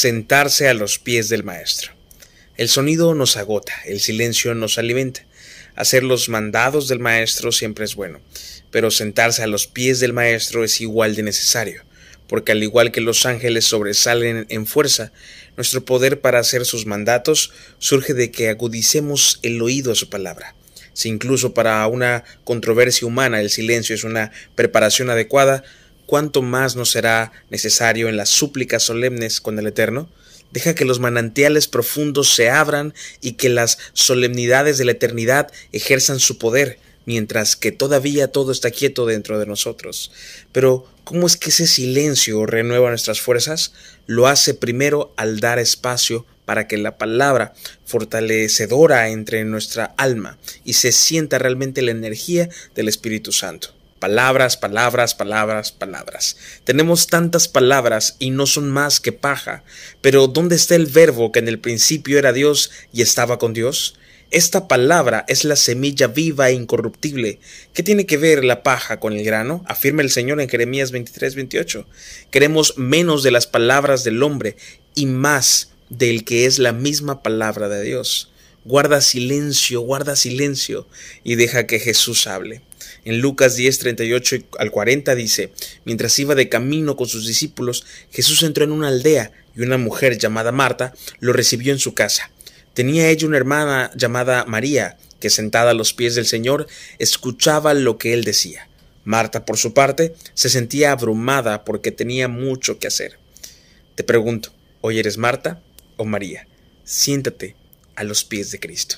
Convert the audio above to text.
sentarse a los pies del Maestro. El sonido nos agota, el silencio nos alimenta. Hacer los mandados del Maestro siempre es bueno, pero sentarse a los pies del Maestro es igual de necesario, porque al igual que los ángeles sobresalen en fuerza, nuestro poder para hacer sus mandatos surge de que agudicemos el oído a su palabra. Si incluso para una controversia humana el silencio es una preparación adecuada, ¿cuánto más nos será necesario en las súplicas solemnes con el Eterno? Deja que los manantiales profundos se abran y que las solemnidades de la eternidad ejerzan su poder, mientras que todavía todo está quieto dentro de nosotros. Pero, ¿cómo es que ese silencio renueva nuestras fuerzas? Lo hace primero al dar espacio para que la palabra fortalecedora entre en nuestra alma y se sienta realmente la energía del Espíritu Santo. Palabras, palabras, palabras, palabras. Tenemos tantas palabras y no son más que paja. Pero ¿dónde está el verbo que en el principio era Dios y estaba con Dios? Esta palabra es la semilla viva e incorruptible. ¿Qué tiene que ver la paja con el grano? Afirma el Señor en Jeremías 23, 28. Queremos menos de las palabras del hombre y más del que es la misma palabra de Dios. Guarda silencio, guarda silencio y deja que Jesús hable. En Lucas 10, 38 al 40 dice, mientras iba de camino con sus discípulos, Jesús entró en una aldea y una mujer llamada Marta lo recibió en su casa. Tenía ella una hermana llamada María, que sentada a los pies del Señor escuchaba lo que él decía. Marta, por su parte, se sentía abrumada porque tenía mucho que hacer. Te pregunto, ¿hoy eres Marta o María? Siéntate a los pies de Cristo.